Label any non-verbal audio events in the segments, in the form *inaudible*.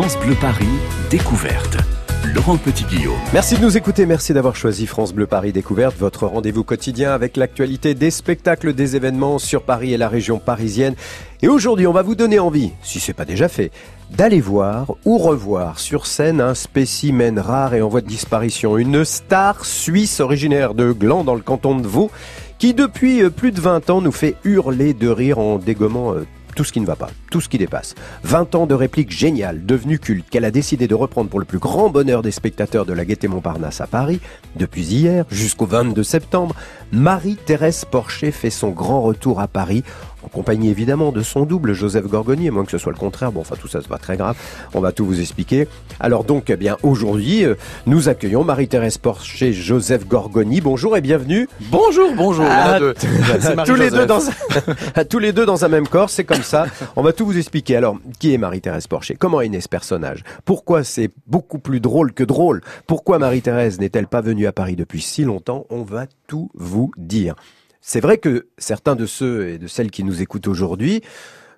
France Bleu Paris, découverte. Laurent Petit-Guillaume. Merci de nous écouter, merci d'avoir choisi France Bleu Paris Découverte, votre rendez-vous quotidien avec l'actualité des spectacles, des événements sur Paris et la région parisienne. Et aujourd'hui, on va vous donner envie, si c'est pas déjà fait, d'aller voir ou revoir sur scène un spécimen rare et en voie de disparition, une star suisse originaire de Gland dans le canton de Vaud, qui depuis euh, plus de 20 ans nous fait hurler de rire en dégommant euh, tout ce qui ne va pas, tout ce qui dépasse. 20 ans de répliques géniales, devenues cultes, qu'elle a décidé de reprendre pour le plus grand bonheur des spectateurs de la Gaîté Montparnasse à Paris, depuis hier jusqu'au 22 septembre, Marie-Thérèse Porcher fait son grand retour à Paris en compagnie évidemment de son double Joseph Gorgoni, à moins que ce soit le contraire. Bon, enfin tout ça, c'est pas très grave. On va tout vous expliquer. Alors donc, eh bien aujourd'hui, euh, nous accueillons Marie-Thérèse Porcher, Joseph Gorgoni. Bonjour et bienvenue. Bonjour, bonjour. Ah, deux. *laughs* *laughs* tous les deux dans un, à *laughs* tous les deux dans un même corps, c'est comme ça. On va tout vous expliquer. Alors, qui est Marie-Thérèse Porcher Comment est né ce personnage? Pourquoi c'est beaucoup plus drôle que drôle? Pourquoi Marie-Thérèse n'est-elle pas venue à Paris depuis si longtemps? On va tout vous dire. C'est vrai que certains de ceux et de celles qui nous écoutent aujourd'hui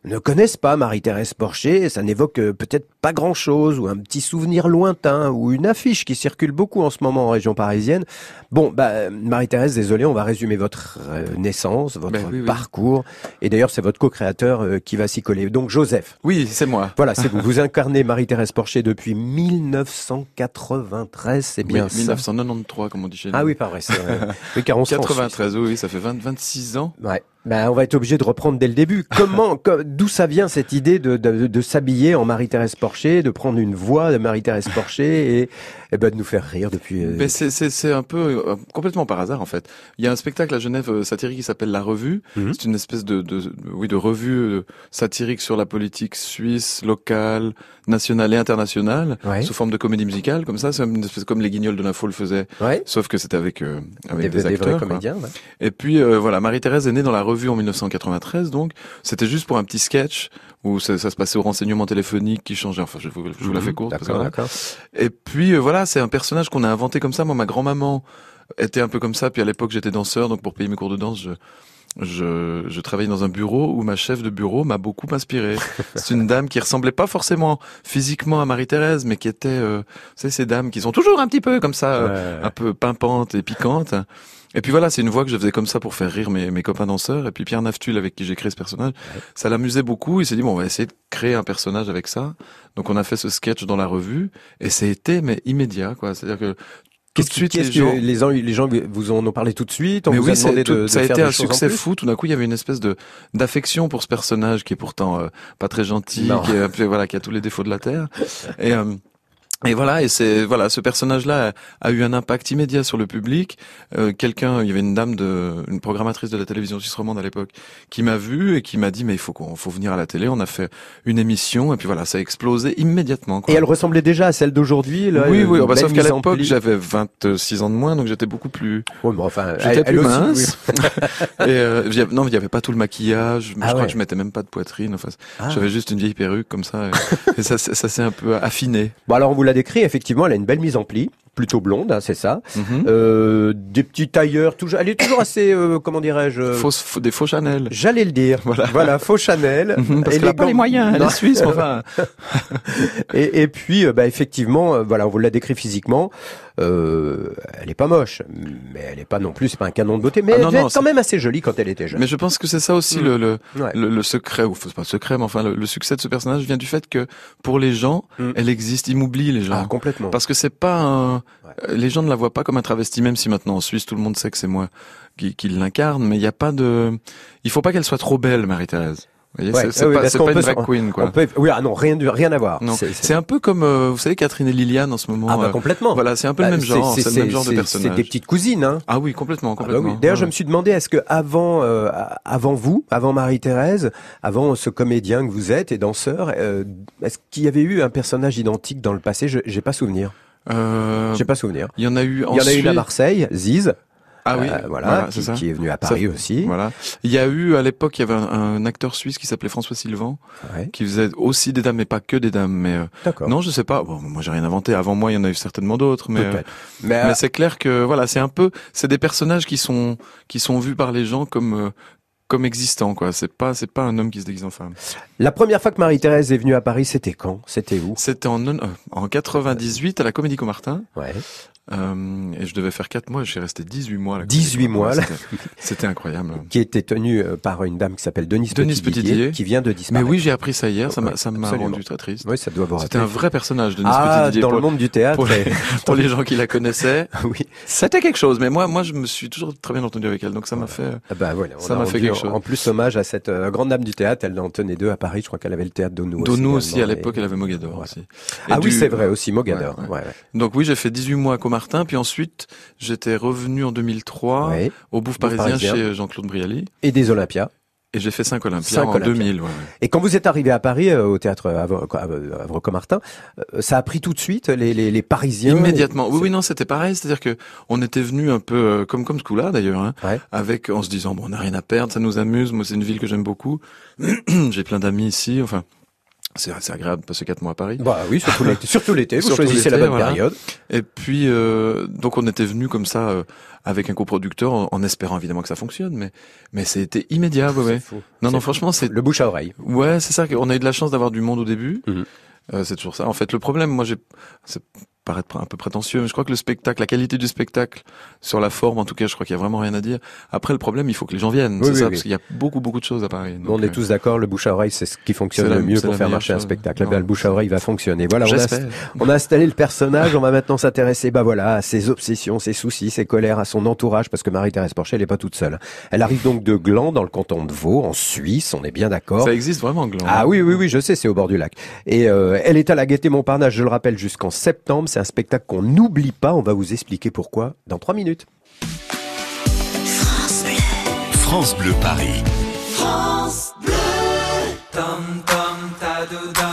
ne connaissent pas Marie-Thérèse Porcher, ça n'évoque euh, peut-être pas grand-chose, ou un petit souvenir lointain, ou une affiche qui circule beaucoup en ce moment en région parisienne. Bon, bah, Marie-Thérèse, désolé, on va résumer votre euh, naissance, votre Ben oui, oui. parcours, et d'ailleurs c'est votre co-créateur euh, qui va s'y coller. Donc Joseph, Oui, c'est moi. voilà, c'est *laughs* vous. Vous incarnez Marie-Thérèse Porcher depuis 1993, c'est bien Oui, ça 1993, comme on dit chez nous. Ah oui, pas vrai, c'est vrai. Oui, car on se rend 93, oui, oui, ça fait 20, 26 ans. Ouais. Ben, on va être obligé de reprendre dès le début. *laughs* Comment, co- d'où ça vient cette idée de, de, de s'habiller en Marie-Thérèse Porcher, de prendre une voix de Marie-Thérèse Porcher et, et ben, de nous faire rire depuis. euh, Ben, c'est, c'est, c'est un peu euh, complètement par hasard en fait. Il y a un spectacle à Genève euh, satirique qui s'appelle La Revue. Mhm. C'est une espèce de, de, oui, de revue euh, satirique sur la politique suisse, locale, nationale et internationale, Ouais. sous forme de comédie musicale. Comme ça, c'est une espèce comme les Guignols de l'info le faisaient, Ouais. sauf que c'était avec euh, avec Des, des, des acteurs. quoi. comédiens. ouais. Et puis euh, voilà, Marie-Thérèse est née dans la revue en 1993, donc c'était juste pour un petit sketch où ça, ça se passait au renseignement téléphonique qui changeait. Enfin, je vous, je vous la fais courte. parce que voilà. Et puis euh, voilà, c'est un personnage qu'on a inventé comme ça. Moi, ma grand-maman était un peu comme ça. Puis à l'époque, j'étais danseur, donc pour payer mes cours de danse, je je, je travaillais dans un bureau où ma chef de bureau m'a beaucoup inspiré. *laughs* C'est une dame qui ressemblait pas forcément physiquement à Marie-Thérèse, mais qui était, euh, vous savez, ces dames qui sont toujours un petit peu comme ça, euh, Ouais. un peu pimpantes et piquantes. Et puis voilà, c'est une voix que je faisais comme ça pour faire rire mes, mes copains danseurs. Et puis Pierre Naftul, avec qui j'ai créé ce personnage, ça l'amusait beaucoup. Il s'est dit, bon, on va essayer de créer un personnage avec ça. Donc on a fait ce sketch dans la revue, et c'était, mais immédiat, quoi. C'est-à-dire que tout Qu'est-ce de suite, les gens... les gens, les gens vous en ont parlé tout de suite On Mais vous oui, a demandé tout- de, de ça a été un succès fou. Tout d'un coup, il y avait une espèce de d'affection pour ce personnage qui est pourtant euh, pas très gentil, qui, est, voilà, qui a tous les défauts de la terre. Et euh, et voilà, et c'est voilà, ce personnage-là a, a eu un impact immédiat sur le public. Euh, Quelqu'un, il y avait une dame de, une programmatrice de la télévision suisse romande à l'époque, qui m'a vu et qui m'a dit mais il faut qu'on, faut venir à la télé. On a fait une émission et puis voilà, ça a explosé immédiatement. Quoi. Et elle ressemblait déjà à celle d'aujourd'hui oui, oui, oh, bah, sauf qu'à l'époque j'avais 26 ans de moins, donc j'étais beaucoup plus, Ouais, mais enfin, J'étais elle- plus aussi, mince. *laughs* et euh, non, il y avait pas tout le maquillage. je Ah crois ouais. que je mettais même pas de poitrine. Enfin, Ah. j'avais juste une vieille perruque comme ça. Et, et ça, c'est- ça s'est un peu affiné. Bon alors on vous l'a décrit, effectivement, elle a une belle mise en pli, plutôt blonde, hein, c'est ça. Mhm. Euh, des petits tailleurs, toujours, elle est toujours assez, euh, comment dirais-je euh, des faux Chanel. J'allais le dire. Voilà, faux Chanel. *laughs* Mhm, Parce qu'elle a pas les moyens. Elle est suisse, enfin. *laughs* Et, et puis, euh, bah, effectivement, euh, voilà, on vous l'a décrit physiquement. Euh, elle est pas moche, mais elle est pas non plus, c'est pas un canon de beauté, mais Ah, elle non, devait non, être quand même assez jolie quand elle était jeune. Mais je pense que c'est ça aussi Mm. le, le, Ouais. le, le secret, ou c'est pas le secret, mais enfin le, le succès de ce personnage vient du fait que pour les gens, Mm. elle existe, ils m'oublient les gens. Ah, complètement. Parce que c'est pas un... Ouais. euh, Les gens ne la voient pas comme un travesti, même si maintenant en Suisse tout le monde sait que c'est moi qui, qui l'incarne, mais il n'y a pas de... Il faut pas qu'elle soit trop belle, Marie-Thérèse. Ouais, c'est ah oui, pas, pas une peut drag queen, quoi. Peut- Oui, ah non, rien, de, rien à voir. C'est- un peu comme, euh, vous savez, Catherine et Liliane en ce moment. Ah bah euh, complètement. voilà, c'est un peu Bah, le même genre, c'est le même genre de personnage. C'est tes petites cousines, hein. Ah oui, complètement, Ah bah complètement. oui. D'ailleurs, Ouais, je me suis demandé, est-ce que avant, euh, avant vous, avant Marie-Thérèse, avant ce comédien que vous êtes et danseur, est-ce qu'il y avait eu un personnage identique dans le passé? Je J'ai pas souvenir. Euh, J'ai pas souvenir. il y en a eu Il y en a une à Marseille, Ziz, Ah oui, euh, voilà, c'est qui, ça. qui est venu à Paris aussi. Voilà. Il y a eu à l'époque, il y avait un, un acteur suisse qui s'appelait François Sylvain, Ouais, qui faisait aussi des dames, mais pas que des dames. Mais euh, non, je sais pas. Bon, moi, j'ai rien inventé. Avant moi, il y en a eu certainement d'autres, mais. euh. Mais, Mais euh, c'est clair que voilà, c'est un peu, c'est des personnages qui sont qui sont vus par les gens comme euh, comme existant, quoi. C'est pas, c'est pas un homme qui se déguise en femme. La première fois que Marie-Thérèse est venue à Paris, c'était quand? C'était où? C'était en, euh, en 98 à la Comédie Comartin. Ouais. Euh, et je devais faire 4 mois, suis resté 18 mois. à la 18 Comédie mois, là. C'était- incroyable. Qui était tenue euh, par une dame qui s'appelle Denise, Denise Petitdidier, qui vient de Mais disparaître. oui, j'ai appris ça hier, ça m'a, rendu très triste. Oui, ça doit vous C'était un vrai personnage, Denise Ah, Petitdidier. dans pour, le monde du théâtre. pour les, *laughs* pour les gens qui la connaissaient. *laughs* oui. C'était quelque chose, mais moi, moi, je me suis toujours très bien entendu avec elle, donc ça m'a fait. Ah bah voilà, Ça a m'a fait quelque en- chose. En plus, hommage à cette euh, grande dame du théâtre. Elle en tenait deux à Paris. Je crois qu'elle avait le théâtre d'Onou. Donou aussi, à l'époque, elle avait Mogador aussi. Ah oui, c'est vrai aussi, Mogador. Donc oui, j'ai fait 18 mois à Puis ensuite, j'étais revenu en 2003 Ouais. au Bouffe parisien, parisien. chez Jean-Claude Brialy, Et des Olympias. et j'ai fait 5 Olympiades Cinq en Olympiades. 2000. ouais, ouais. Et quand vous êtes arrivé à Paris, euh, au théâtre Havre- Havre- Havre-Comartin, euh, ça a pris tout de suite les, les, les Parisiens? Immédiatement. Oui, oui, non, c'était pareil. C'est-à-dire que on était venu un peu euh, comme comme ce coup-là d'ailleurs, hein, Ouais. avec en se disant bon, on n'a rien à perdre, ça nous amuse. Moi, c'est une ville que j'aime beaucoup. *clears throat* j'ai plein d'amis ici. Enfin, c'est c'est agréable de passer quatre mois à Paris. Bah oui, surtout l'été. Surtout l'été. Vous *laughs* Surtout choisissez la bonne voilà. période. Et puis euh, donc on était venu comme ça euh, avec un coproducteur en, en espérant évidemment que ça fonctionne, mais mais c'était immédiat. Ouais, fou. Non, non, franchement, c'est Le bouche à oreille. Ouais, c'est ça. On a eu de la chance d'avoir du monde au début. Mhm. Euh, c'est toujours ça. En fait, le problème, moi, j'ai, c'est paraître un peu prétentieux, mais je crois que le spectacle, la qualité du spectacle, sur la forme, en tout cas, je crois qu'il y a vraiment rien à dire. Après, le problème, il faut que les gens viennent. Oui, c'est oui, ça, oui. parce qu'il y a beaucoup, beaucoup de choses à Paris. on Donc, est euh, tous d'accord, le bouche à oreille, c'est ce qui fonctionne le mieux pour faire marcher un spectacle. Non. Ben, le bouche à oreille va fonctionner. Voilà, on a, on a installé le personnage, on va maintenant s'intéresser, bah voilà, à ses obsessions, ses soucis, ses colères, à son entourage, parce que Marie-Thérèse Porcher, elle est pas toute seule. Elle arrive donc de Gland, dans le canton de Vaud, en Suisse, on est bien d'accord. Ça existe vraiment, Gland. Ah oui, oui, oui, je sais, c'est au bord du lac. Et euh, elle est à la Gaîté Montparnasse, je le rappelle, jusqu'en septembre. C'est un spectacle qu'on n'oublie pas. On va vous expliquer pourquoi dans trois minutes. France Bleu Paris. Dum dum ta do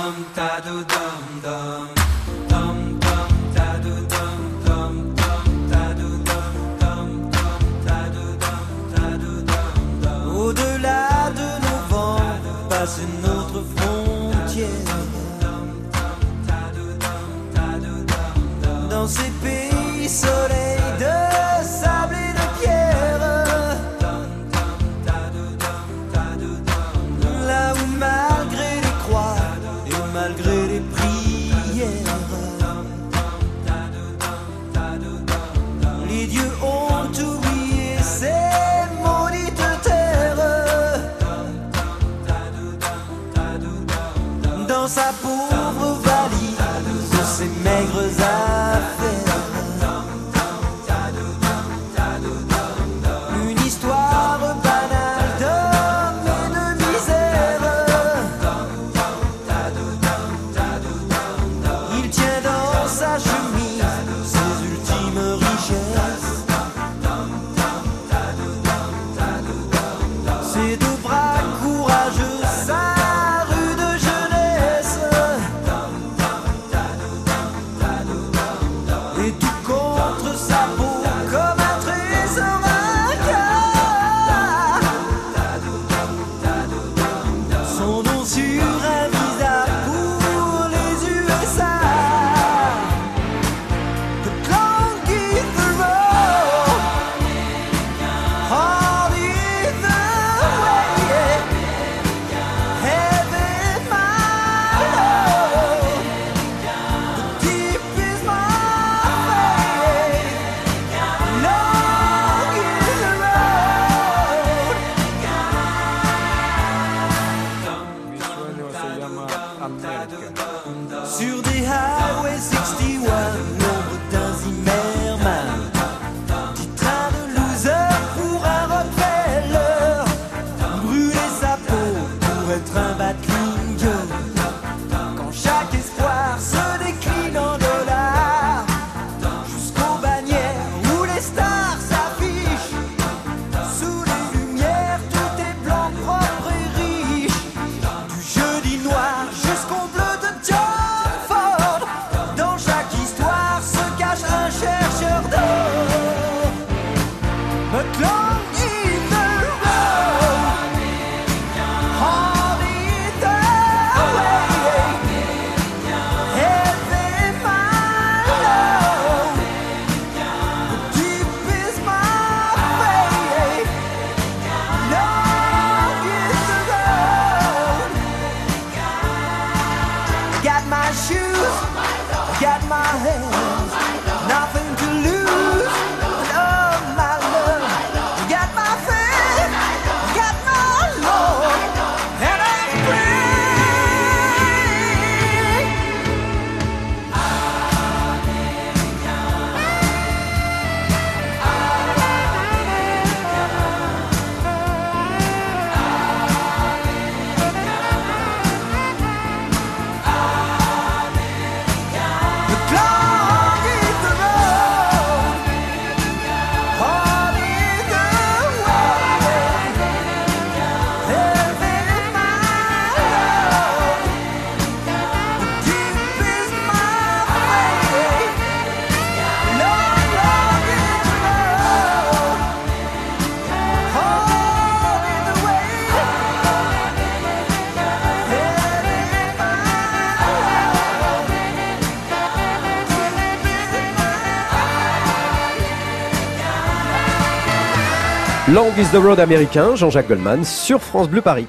Long is the Road américain, Jean-Jacques Goldman, sur France Bleu Paris.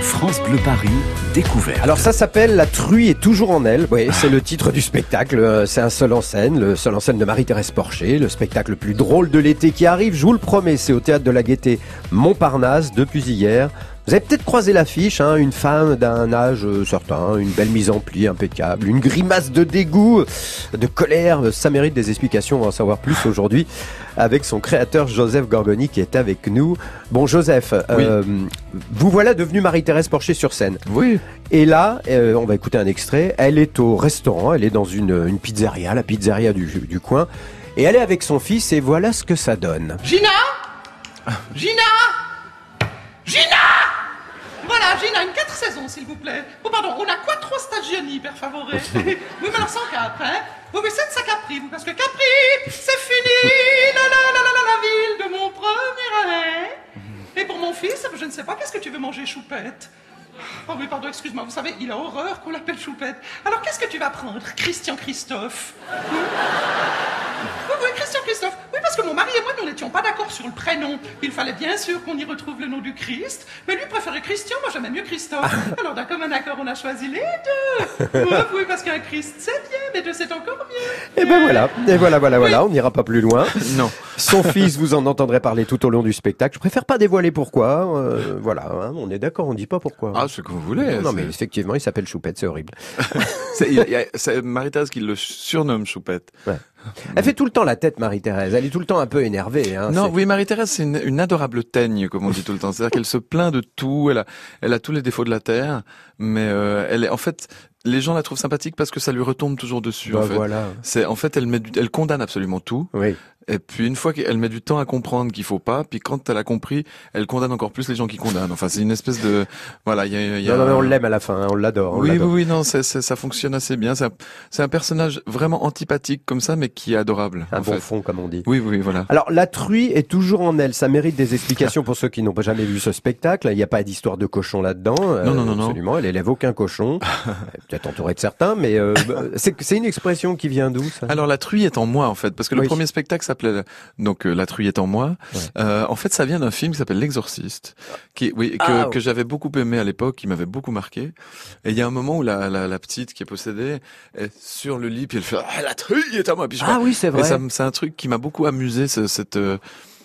France Bleu Paris, découverte. Alors ça s'appelle La truie est toujours en elle. Oui, c'est le titre du spectacle. Euh, C'est un seul en scène, le seul en scène de Marie-Thérèse Porcher, le spectacle le plus drôle de l'été qui arrive. Je vous le promets, c'est au théâtre de la Gaîté Montparnasse depuis hier. Vous avez peut-être croisé l'affiche, hein, une femme d'un âge euh, certain, une belle mise en pli impeccable, une grimace de dégoût, de colère. Ça mérite des explications, on va en savoir plus aujourd'hui avec son créateur Joseph Gorgoni qui est avec nous. Bon Joseph, euh, vous voilà devenu Marie-Thérèse Porcher sur scène. Oui. Et là, euh, on va écouter un extrait. Elle est au restaurant, elle est dans une, une pizzeria, la pizzeria du, du coin. Et elle est avec son fils et voilà ce que ça donne. Gina Gina Gina Voilà, Gina, une 4 saisons, s'il vous plaît. Oh, pardon, on a quoi trois stagioni, per favore *laughs* Oui, mais alors sans cap, hein? Vous mais c'est Capri, vous, parce que Capri, c'est fini la, la, la, la, la, la ville de mon premier arrêt. Et pour mon fils, je ne sais pas, qu'est-ce que tu veux manger, choupette? Oh oui, pardon, excuse-moi, vous savez, il a horreur qu'on l'appelle choupette. Alors qu'est-ce que tu vas prendre, Christian Christophe? Oui, oui, Christian Christophe. Que mon mari et moi, nous n'étions pas d'accord sur le prénom. Il fallait bien sûr qu'on y retrouve le nom du Christ. Mais lui préférait Christian, moi j'aimais mieux Christophe. *laughs* Alors d'un commun accord, on a choisi les deux. Oui, oui, parce qu'un Christ, c'est bien, mais deux, c'est encore mieux. Et ben voilà, et voilà, voilà, voilà, on n'ira pas plus loin. Non. Son fils, vous en entendrez parler tout au long du spectacle. Je préfère pas dévoiler pourquoi. euh, voilà, hein, on est d'accord, on dit pas pourquoi. Ah, ce que vous voulez. non, mais effectivement, il s'appelle Choupette, c'est horrible. *laughs* C'est Marie-Thérèse qui le surnomme Choupette. Elle fait tout le temps la tête, Marie-Thérèse. Elle est tout le temps un peu énervée. Hein, Non, oui, Marie-Thérèse, c'est une, une adorable teigne, comme on dit tout le temps. C'est-à-dire qu'elle se plaint de tout, elle a, elle a tous les défauts de la terre, mais euh, elle est, en fait, les gens la trouvent sympathique parce que ça lui retombe toujours dessus. Bah en fait. voilà. C'est, en fait, elle met, du- elle condamne absolument tout. Oui. Et puis une fois qu'elle met du temps à comprendre qu'il faut pas, puis quand elle a compris, elle condamne encore plus les gens qui condamnent. Enfin, c'est une espèce de, voilà, il y a, y a Non, non, mais on l'aime à la fin, hein, on l'adore. oui, oui, oui, non, c'est, c'est- ça fonctionne assez bien. C'est un, personnage vraiment antipathique comme ça, mais qui est adorable. Un en bon fait. fond, comme on dit. Oui, oui, voilà. Alors, la truie est toujours en elle. Ça mérite des explications pour ceux qui n'ont pas jamais vu ce spectacle. Il n'y a pas d'histoire de cochon là-dedans. Euh, Non, non, non, non. Absolument. Elle élève aucun cochon. Est *laughs* Peut-être entourée de certains, mais euh, *laughs* c'est c'est une expression qui vient d'où, ça? Alors la truie est en moi en fait, parce que le premier spectacle s'appelait donc euh, la truie est en moi. Ouais. Euh, en fait, ça vient d'un film qui s'appelle L'Exorciste, qui oui que, Ah, que j'avais beaucoup aimé à l'époque, qui m'avait beaucoup marqué. Et il y a un moment où la, la, la petite qui est possédée est sur le lit puis elle fait ah, la truie est en moi. Puis je Ah oui, c'est et vrai. ça c'est un truc qui m'a beaucoup amusé, ce- cette euh,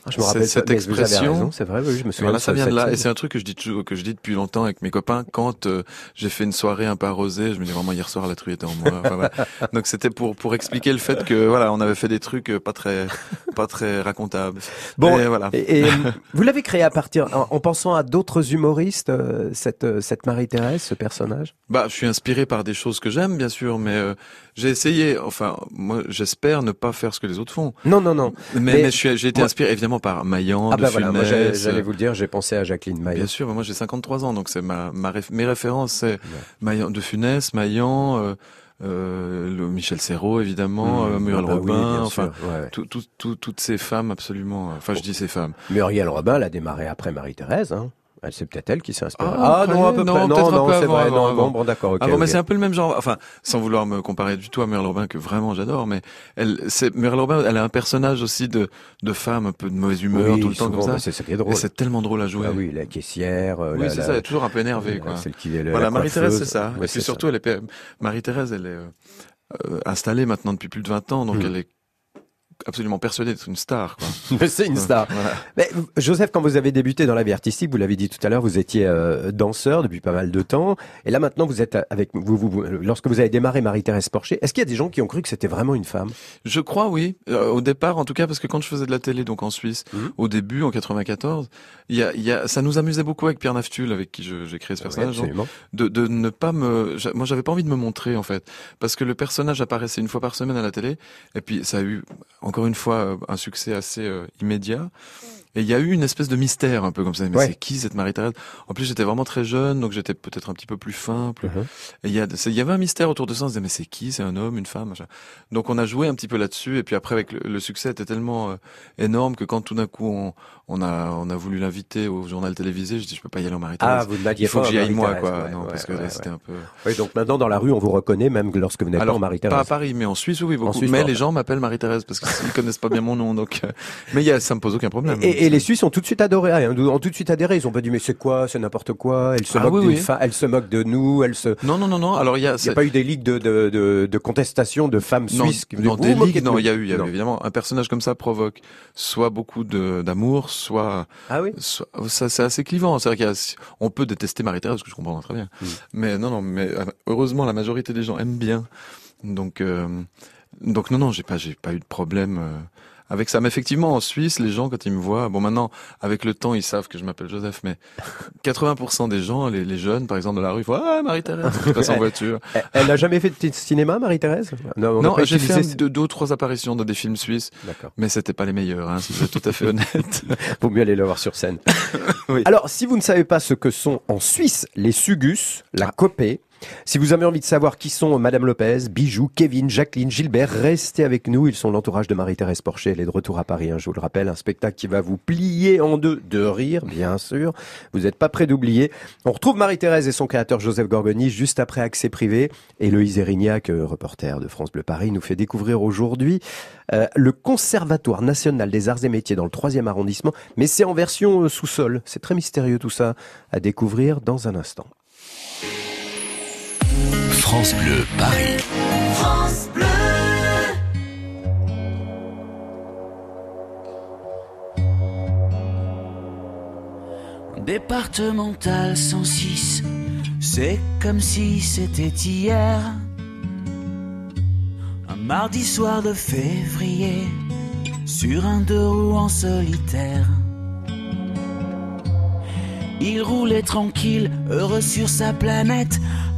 je me rappelle cette expression. C'est vrai, oui, je me souviens voilà, ça vient de là, et c'est un truc que je dis toujours, que je dis depuis longtemps avec mes copains. Quand euh, j'ai fait une soirée un peu arrosée, je me dis vraiment hier soir la truie était en moi. Enfin, voilà. *laughs* Donc c'était pour pour expliquer le fait que voilà, on avait fait des trucs euh, pas très pas très racontables. Bon, Et voilà. Et, et, euh, *laughs* vous l'avez créé à partir, en, en pensant à d'autres humoristes, euh, cette, cette Marie-Thérèse, ce personnage? Bah, je suis inspiré par des choses que j'aime, bien sûr, mais euh, j'ai essayé. Enfin, moi, j'espère ne pas faire ce que les autres font. Non, non, non. Mais, Mais- j'ai été moi- inspiré évidemment par Maillan, Ah de bah voilà, moi j'allais Funès, j'allais vous le dire, j'ai pensé à Jacqueline Maillet. Bien sûr, moi j'ai 53 ans, donc c'est ma, ma réf- mes références, c'est Maillan, de Funès, Maillan, euh, euh, le Michel Serrault évidemment, euh, Muriel Ah bah Robin, enfin ouais, ouais. tout- tout- tout- toutes ces femmes absolument. euh, Enfin, je dis ces femmes. Muriel Robin, elle a démarré après Marie-Thérèse. Hein. Elle- C'est peut-être elle qui s'est inspirée. Ah, non, à peu non, près. Non, non, peu c'est vrai. avant, non, avant. bon, bon, d'accord, ok. Ah bon, mais c'est un peu le même genre. Enfin, sans vouloir me comparer du tout à Muriel Robin que vraiment j'adore, mais elle, c'est Muriel Robin, elle a un personnage aussi de de femme un peu de mauvaise humeur Oui, tout le temps comme bah, ça. c'est ça qui est Et drôle. c'est tellement drôle à jouer. Ah oui, la caissière. euh, Oui, la- c'est la- ça, elle est toujours un peu énervée, quoi. Celle qui est le- Voilà, Marie-Thérèse, c'est ça. Ouais, et puis ça. surtout, elle est, Marie-Thérèse, elle est, euh, euh, installée maintenant depuis plus de 20 ans, donc Mm. elle est absolument persuadée d'être une star. *laughs* Mais c'est une star. Voilà. Mais, Joseph, quand vous avez débuté dans la vie artistique, vous l'avez dit tout à l'heure, vous étiez euh, danseur depuis pas mal de temps. Et là maintenant, vous êtes avec vous, vous, vous- lorsque vous avez démarré Marie-Thérèse Porcher, est-ce qu'il y a des gens qui ont cru que c'était vraiment une femme? Je crois, oui. Euh, au départ, en tout cas, parce que quand je faisais de la télé, donc en Suisse, Mhm. au début, en 94, il y a, il y a, ça nous amusait beaucoup avec Pierre Naftul, avec qui j'ai créé ce personnage. donc, Absolument. de, de ne pas me moi j'avais pas envie de me montrer en fait parce que le personnage apparaissait une fois par semaine à la télé et puis ça a eu encore une fois euh, un succès assez euh, immédiat et il y a eu une espèce de mystère un peu comme ça mais Ouais. c'est qui cette Marie-Thérèse en plus j'étais vraiment très jeune donc j'étais peut-être un petit peu plus fin plus... Mhm. et il y a c'est- il y avait un mystère autour de ça on se disait mais c'est qui? C'est un homme une femme machin. donc on a joué un petit peu là-dessus et puis après avec le, le succès était tellement euh, énorme que quand tout d'un coup on, on a on a voulu l'inviter au journal télévisé je dis je peux pas y aller en Marie-Thérèse Ah, vous ne il faut pas que j'y aille moi, Marie-Thérèse, quoi. ouais, non, ouais, parce que là, c'était un peu. Oui, donc maintenant dans la rue, on vous reconnaît même lorsque vous n'êtes pas en Alors, pas à Marie-Thérèse. Paris, mais en Suisse, oui, beaucoup. Suisse, mais les gens m'appellent Marie-Thérèse parce qu'ils connaissent pas bien mon nom, donc. euh, Mais ça me pose aucun problème. Et, et les Suisses ont tout de suite adoré, hein, ont tout de suite adhéré. Ils ont pas dit mais c'est quoi, c'est n'importe quoi? Elle se Ah moque oui, d'une oui. fa- elle se moque de nous, elle se. Non, non, non, non. Alors il y a. Pas eu des ligues de, de, de, de contestation de femmes Non, suisses qui non, des ligues, non, il y a eu, il y a eu Non. évidemment un personnage comme ça provoque soit beaucoup d'amour, soit, Ah oui. soit ça c'est assez clivant. C'est vrai qu'il y a, on peut détester Marie-Thérèse, ce que je comprends très bien. Mm. Mais non, non, mais euh, heureusement la majorité des gens aiment bien. Donc, euh, donc non, non, j'ai pas, j'ai pas eu de problème. euh, avec ça, mais effectivement, en Suisse, les gens, quand ils me voient, bon, maintenant, avec le temps, ils savent que je m'appelle Joseph, mais 80% des gens, les, les jeunes, par exemple, de la rue, ils font Ah, Marie-Thérèse, qui passe en *laughs* voiture. Elle- n'a jamais fait de cinéma, Marie-Thérèse? Non, Non, j'ai fait un- deux, deux ou trois apparitions dans des films suisses, D'accord. mais c'était pas les meilleurs, hein, si je suis tout à fait honnête. *laughs* Vaut mieux aller le voir sur scène. Oui. Alors, si vous ne savez pas ce que sont en Suisse les Sugus, la copée, si vous avez envie de savoir qui sont Madame Lopez, Bijou, Kevin, Jacqueline, Gilbert, restez avec nous. Ils sont l'entourage de Marie-Thérèse Porcher. Elle est de retour à Paris, hein, je vous le rappelle. Un spectacle qui va vous plier en deux de rire, bien sûr. Vous n'êtes pas prêt d'oublier. On retrouve Marie-Thérèse et son créateur Joseph Gorgoni juste après Accès Privé. Et Loïs Erignac, euh, reporter de France Bleu Paris, nous fait découvrir aujourd'hui euh, le Conservatoire national des arts et métiers dans le troisième arrondissement. Mais c'est en version euh, sous-sol. C'est très mystérieux tout ça à découvrir dans un instant. France Bleu Paris. France Bleu. Départemental 106, c'est comme si c'était hier. Un mardi soir de février, sur un deux roues en solitaire. Il roulait tranquille, heureux sur sa planète,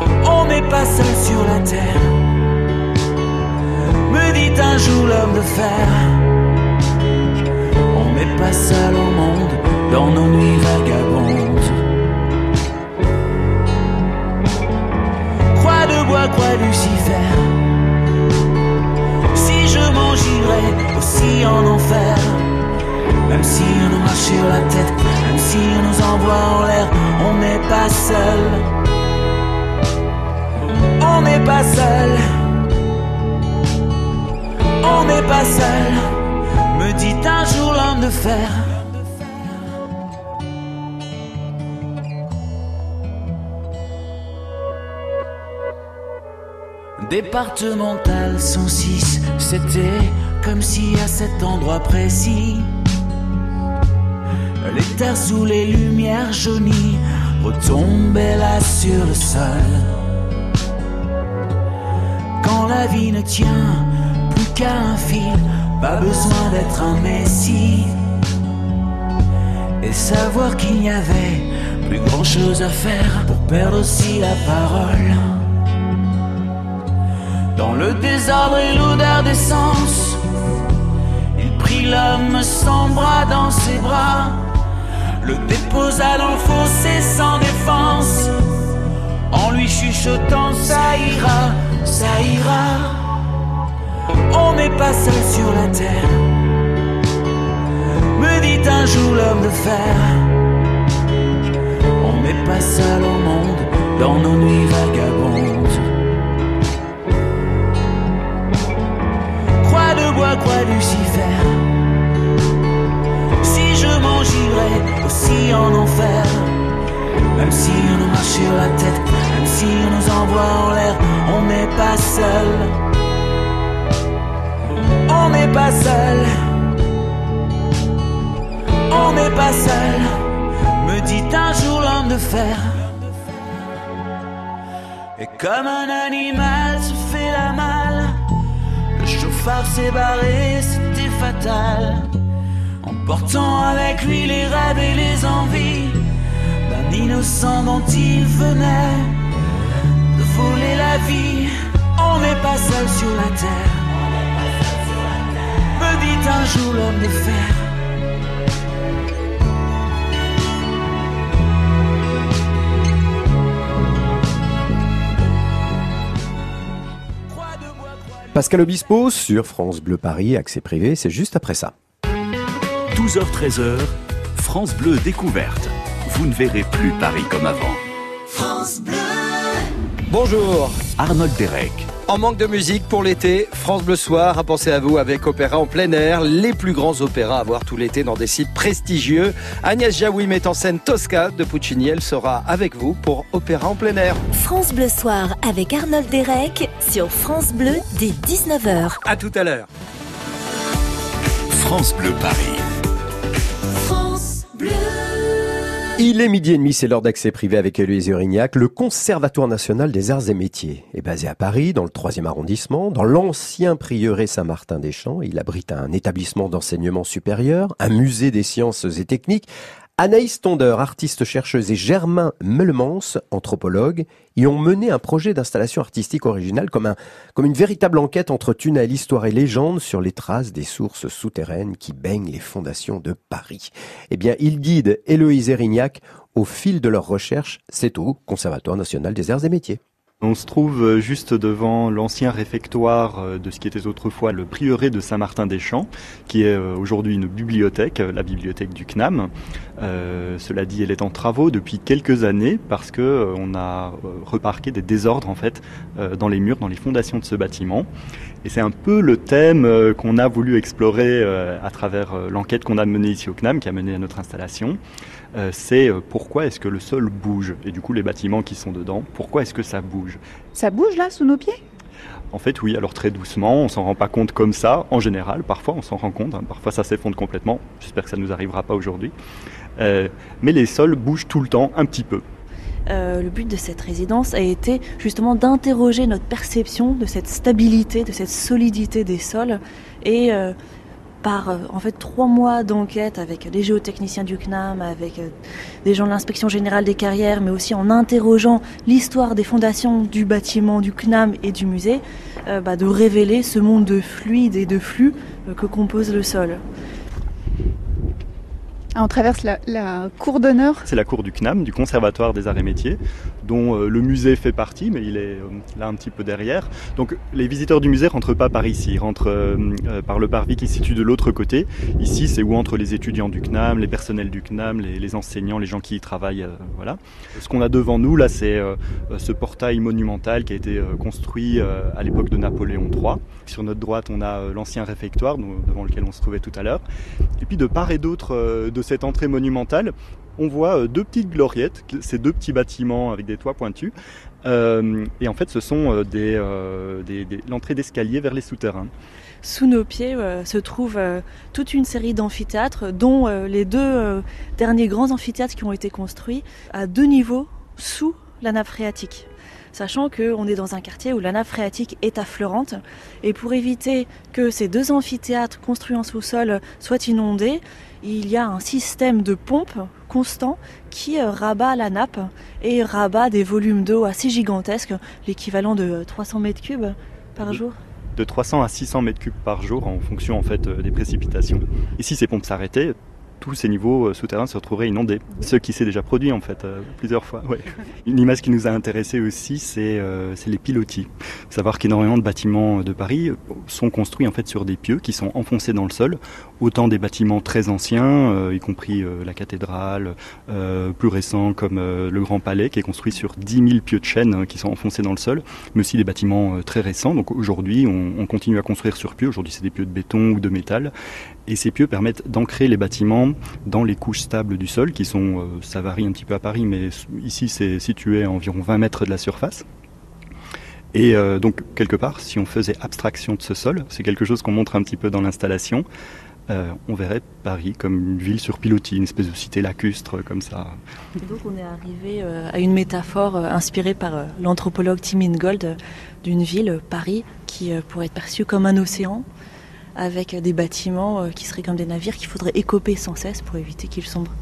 On n'est pas seul sur la terre, me dit un jour l'homme de fer. On n'est pas seul au monde dans nos nuits vagabondes. Croix de bois, croix Lucifer. Si je m'en girais aussi en enfer, même si on nous marche sur la tête, même si on nous envoie en l'air, on n'est pas seul. On n'est pas seul. On n'est pas seul, me dit un jour l'homme de fer. Départemental 106, c'était comme si à cet endroit précis, les terres sous les lumières jaunies retombaient là sur le sol. La vie ne tient plus qu'à un fil, pas besoin d'être un messie. Et savoir qu'il n'y avait plus grand chose à faire pour perdre aussi la parole. Dans le désordre et l'odeur d'essence, il prit l'homme sans bras dans ses bras, le déposa dans le fossé sans défense, en lui chuchotant ça ira, ça ira. On n'est pas seul sur la terre. Me dit un jour l'homme de fer. On n'est pas seul au monde dans nos nuits vagabondes. Croix de bois, croix Lucifer. Si je m'engirais aussi en enfer. Même si on nous marche sur la tête, même si on nous envoie en l'air, on n'est pas seul. On n'est pas seul. On n'est pas seul. Me dit un jour l'homme de fer. Et comme un animal se fait la malle, le chauffard s'est barré, c'était fatal. Emportant avec lui les rêves et les envies innocent dont il venait de voler la vie. On n'est pas seul sur la terre. Me dit un jour l'homme de fer. Croix de bois, croix de- Pascal Obispo sur France Bleu Paris, accès privé, c'est juste après ça. 12h-13h, France Bleu découverte. Vous ne verrez plus Paris comme avant. Bonjour. Arnold Derek. En manque de musique pour l'été, France Bleu Soir a pensé à vous avec Opéra en plein air, les plus grands opéras à voir tout l'été dans des sites prestigieux. Agnès Jaoui met en scène Tosca de Puccini. Elle sera avec vous pour Opéra en plein air. France Bleu Soir avec Arnold Derek sur France Bleu dès 19h. À tout à l'heure. France Bleu Paris. Il est midi et demi, c'est l'heure d'accès privé avec Héloïse Urignac. Le Conservatoire national des arts et métiers est basé à Paris, dans le 3e arrondissement, dans l'ancien prieuré Saint-Martin-des-Champs. Il abrite un établissement d'enseignement supérieur, un musée des sciences et techniques. Anaïs Tondeur, artiste chercheuse, et Germain Meulemans, anthropologue, y ont mené un projet d'installation artistique originale comme une véritable enquête entre tunnels, histoire et légende sur les traces des sources souterraines qui baignent les fondations de Paris. Eh bien, ils guident Héloïse Erignac au fil de leurs recherches. C'est au Conservatoire national des arts et métiers. On se trouve euh, juste devant l'ancien réfectoire euh, de ce qui était autrefois le prieuré de Saint-Martin-des-Champs, qui est euh, aujourd'hui une bibliothèque, la bibliothèque du CNAM. Cela dit, elle est en travaux depuis quelques années parce que euh, on a remarqué des désordres en fait dans les murs, dans les fondations de ce bâtiment. Et c'est un peu le thème qu'on a voulu explorer à travers l'enquête qu'on a menée ici au CNAM, qui a mené à notre installation. Euh, c'est euh, pourquoi est-ce que le sol bouge et du coup les bâtiments qui sont dedans, pourquoi est-ce que ça bouge Ça bouge là sous nos pieds? En fait, oui, alors très doucement, on s'en rend pas compte comme ça, en général, parfois on s'en rend compte, hein, parfois ça s'effondre complètement, j'espère que ça nous arrivera pas aujourd'hui. Euh, mais les sols bougent tout le temps, un petit peu. Euh, le but de cette résidence a été justement d'interroger notre perception de cette stabilité, de cette solidité des sols. Et euh, par euh, en fait trois mois d'enquête avec des géotechniciens du CNAM, avec euh, des gens de l'inspection générale des carrières, mais aussi en interrogeant l'histoire des fondations du bâtiment du CNAM et du musée, euh, bah, de révéler ce monde de fluide et de flux euh, que compose le sol. Ah, On traverse la, la cour d'honneur. C'est la cour du CNAM, du Conservatoire des Arts et Métiers, dont euh, le musée fait partie, mais il est euh, là un petit peu derrière. Donc les visiteurs du musée rentrent pas par ici, ils rentrent euh, par le parvis qui se situe de l'autre côté. Ici, c'est où entrent les étudiants du CNAM, les personnels du CNAM, les, enseignants, les gens qui y travaillent. voilà. Ce qu'on a devant nous, là, c'est ce portail monumental qui a été construit à l'époque de Napoléon III. Sur notre droite, on a l'ancien réfectoire devant lequel on se trouvait tout à l'heure. Et puis de part et d'autre de cette entrée monumentale, on voit euh, deux petites gloriettes, ces deux petits bâtiments avec des toits pointus. Euh, et en fait, ce sont euh, l'entrée d'escalier vers les souterrains. Sous nos pieds se trouve toute une série d'amphithéâtres, dont les deux derniers grands amphithéâtres qui ont été construits à deux niveaux sous la nappe phréatique. Sachant qu'on est dans un quartier où la nappe phréatique est affleurante, et pour éviter que ces deux amphithéâtres construits en sous-sol soient inondés, il y a un système de pompe constant qui euh, rabat la nappe et rabat des volumes d'eau assez gigantesques, l'équivalent de 300 mètres cubes par jour. de 300 à 600 mètres cubes par jour en fonction en fait euh, des précipitations. Et si ces pompes s'arrêtaient, tous ces niveaux euh, souterrains se retrouveraient inondés. Ce qui s'est déjà produit en fait euh, plusieurs fois. Ouais. Une image qui nous a intéressé aussi, c'est euh, les pilotis. Faut savoir qu'énormément de bâtiments de Paris sont construits en fait sur des pieux qui sont enfoncés dans le sol. Autant des bâtiments très anciens, euh, y compris euh, la cathédrale, euh, plus récents comme euh, le Grand Palais, qui est construit sur 10 000 pieux de chêne hein, qui sont enfoncés dans le sol, mais aussi des bâtiments euh, très récents. Donc aujourd'hui, on continue à construire sur pieux. Aujourd'hui, c'est des pieux de béton ou de métal. Et ces pieux permettent d'ancrer les bâtiments dans les couches stables du sol, qui sont, euh, ça varie un petit peu à Paris, mais ici c'est situé à environ 20 mètres de la surface. Et euh, donc, quelque part, si on faisait abstraction de ce sol, c'est quelque chose qu'on montre un petit peu dans l'installation, euh, on verrait Paris comme une ville sur pilotis, une espèce de cité lacustre comme ça. Et donc on est arrivé à une métaphore inspirée par l'anthropologue Tim Ingold d'une ville, Paris, qui pourrait être perçue comme un océan, avec des bâtiments euh, qui seraient comme des navires qu'il faudrait écoper sans cesse pour éviter qu'ils sombrent.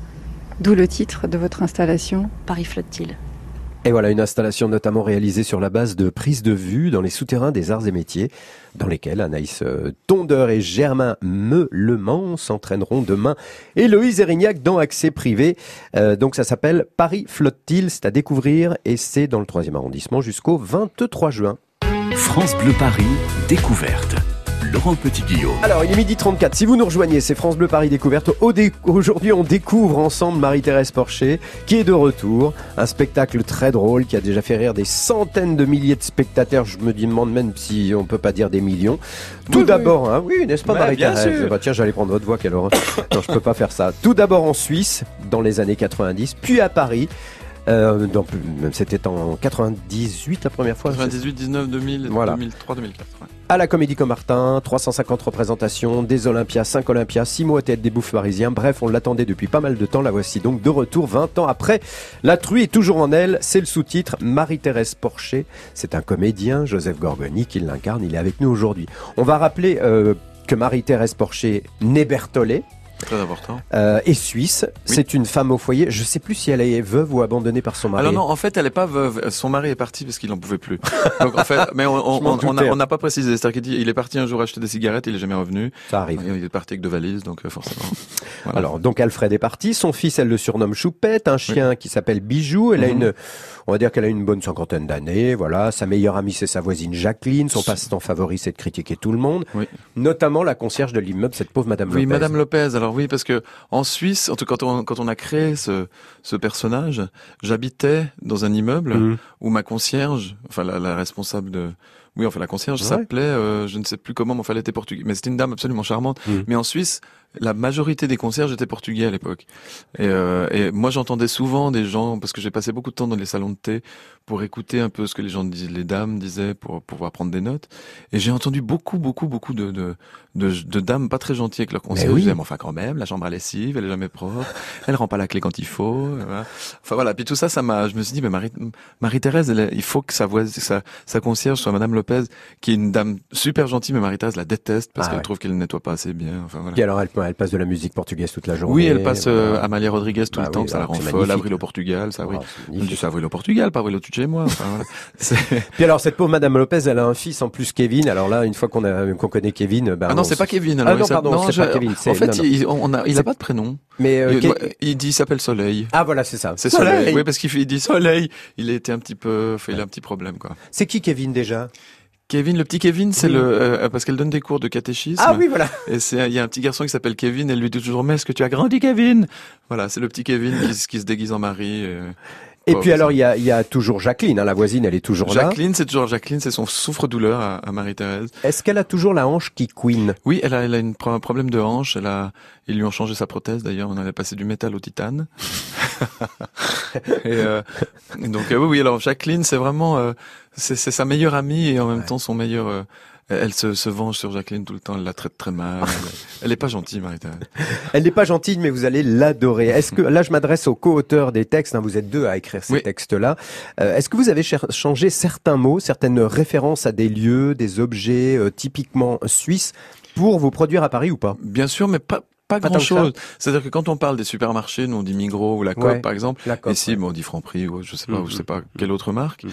D'où le titre de votre installation. Paris flotte-t-il? Et voilà une installation notamment réalisée sur la base de prises de vue dans les souterrains des arts et métiers, dans lesquels Anaïs euh, Tondeur et Germain Meulement s'entraîneront demain. Et Loïse Erignac dans accès privé. Euh, donc ça s'appelle Paris flotte-t-il, c'est à découvrir et c'est dans le troisième arrondissement jusqu'au 23 juin. France Bleu Paris, découverte. Laurent Petit-Guillaume. Alors, il est midi 34. Si vous nous rejoignez, c'est France Bleu Paris Découverte. Au dé- Aujourd'hui, on découvre ensemble Marie-Thérèse Porcher, qui est de retour. Un spectacle très drôle qui a déjà fait rire des centaines de milliers de spectateurs. Je me demande même si on peut pas dire des millions. Tout d'abord, hein, oui, n'est-ce pas, Ouais, Marie-Thérèse. Bah, Tiens, j'allais prendre votre voix, quelle horreur. *coughs* non, je peux pas faire ça. Tout d'abord en Suisse, dans les années 90, puis à Paris. Euh, c'était en 98 la première fois. 98, 19, 2000, Voilà. 2003, 2004. ouais. À la Comédie Comartin, 350 représentations, des Olympias, 5 Olympias, 6 mois à tête des bouffes parisiens. Bref, on l'attendait depuis pas mal de temps. La voici donc de retour 20 ans après. La truie est toujours en elle. C'est le sous-titre Marie-Thérèse Porcher. C'est un comédien, Joseph Gorgoni, qui l'incarne. Il est avec nous aujourd'hui. On va rappeler euh, que Marie-Thérèse Porcher naît Berthollet. Très important. euh, est suisse, c'est une femme au foyer. Je sais plus si elle est veuve ou abandonnée par son mari. Alors non, en fait, elle est pas veuve. Son mari est parti parce qu'il en pouvait plus. *laughs* Donc en fait, mais on n'a pas précisé. C'est-à-dire qu'il dit, il est parti un jour acheter des cigarettes, il est jamais revenu. Ça arrive. Il est parti avec deux valises, donc euh, forcément. *laughs* Voilà. Alors, donc Alfred est parti. Son fils, elle le surnomme Choupette. Un chien qui s'appelle Bijou. Elle a Mhm. une, on va dire qu'elle a une bonne cinquantaine d'années. Voilà. Sa meilleure amie, c'est sa voisine Jacqueline. Son passe-temps favori, c'est de critiquer tout le monde. Oui. Notamment la concierge de l'immeuble, cette pauvre Madame Oui, Lopez. Madame Lopez. Alors oui, parce que en Suisse, en tout cas, quand on, quand on a créé ce, ce personnage, j'habitais dans un immeuble Mhm. où ma concierge, enfin la, la responsable de, oui, enfin la concierge Ouais. s'appelait, euh, je ne sais plus comment, mais enfin elle était portugaise, mais c'était une dame absolument charmante. Mhm. Mais en Suisse, la majorité des concierges étaient portugais à l'époque. Et, euh, et moi, j'entendais souvent des gens, parce que j'ai passé beaucoup de temps dans les salons de thé pour écouter un peu ce que les gens disaient, les dames disaient, pour pouvoir prendre des notes. Et j'ai entendu beaucoup, beaucoup, beaucoup de, de, de, de dames pas très gentilles avec leurs concierges. oui. Ils disaient, Mais enfin quand même, la chambre à lessive, elle est jamais propre, *laughs* elle rend pas la clé quand il faut. voilà. Enfin voilà. Puis tout ça, ça m'a, je me suis dit, mais Marie, Marie-Thérèse, elle il faut que sa voix, sa, sa concierge soit Madame Lopez, qui est une dame super gentille, mais Marie-Thérèse la déteste parce Ah qu'elle ouais. trouve qu'elle nettoie pas assez bien. Enfin voilà. Puis alors, elle, elle passe de la musique portugaise toute la journée. Oui, elle passe euh, Voilà. Amalia Rodriguez tout Bah le temps, oui, ça la rend folle. Avril au Portugal, ça, oui. Oh, dis ça, Avril au Portugal, pas Avril au chez moi. Enfin, *laughs* Puis alors, cette pauvre Madame Lopez, elle a un fils en plus, Kevin. Alors là, une fois qu'on a, qu'on connaît Kevin, ben Ah non, on c'est pas Kevin. Ah Alors, non, il s'appelle- pardon, c'est pas Kevin. En fait, non, non. il, on a, il C'est- a pas de prénom. mais euh, il, dit, il s'appelle Soleil. ah voilà, c'est ça. C'est Soleil. Oui, parce qu'il dit Soleil. Il était un petit peu, il a un petit problème, quoi. C'est qui Kevin déjà? Kevin, le petit Kevin, c'est Oui. le, euh, parce qu'elle donne des cours de catéchisme. Ah oui, voilà. Et c'est, il y a un petit garçon qui s'appelle Kevin, elle lui dit toujours, mais est-ce que tu as grandi, Kevin? Voilà, c'est le petit Kevin qui, se- qui se déguise en Marie. euh. Et puis alors, il y a, il y a toujours Jacqueline, hein, la voisine, elle est toujours là. Jacqueline, c'est toujours Jacqueline, c'est son souffre-douleur à, à Marie-Thérèse. Est-ce qu'elle a toujours la hanche qui queen Oui, elle a, elle a une, un problème de hanche. Elle a, ils lui ont changé sa prothèse d'ailleurs. On allait passer du métal au titane. *laughs* *laughs* et, euh, donc euh, oui, oui. Alors Jacqueline, c'est vraiment, euh, c'est c'est sa meilleure amie et en même temps son meilleur. euh, elle se, se venge sur Jacqueline tout le temps. Elle la traite très mal. *laughs* Elle, elle est pas gentille, Marie-Thérèse. Elle n'est pas gentille, mais vous allez l'adorer. Est-ce que là, je m'adresse aux co-auteurs des textes. hein, vous êtes deux à écrire ces Oui. textes-là. Euh, Est-ce que vous avez changé certains mots, certaines références à des lieux, des objets euh, typiquement suisses pour vous produire à Paris ou pas? Bien sûr, mais pas pas, Pas grand tant que chose. C'est-à-dire que quand on parle des supermarchés, nous on dit Migros ou la Coop Ouais, par exemple. la Coop, Ici, ouais. bon, on dit Franprix ou je sais pas, ou je sais pas quelle autre marque.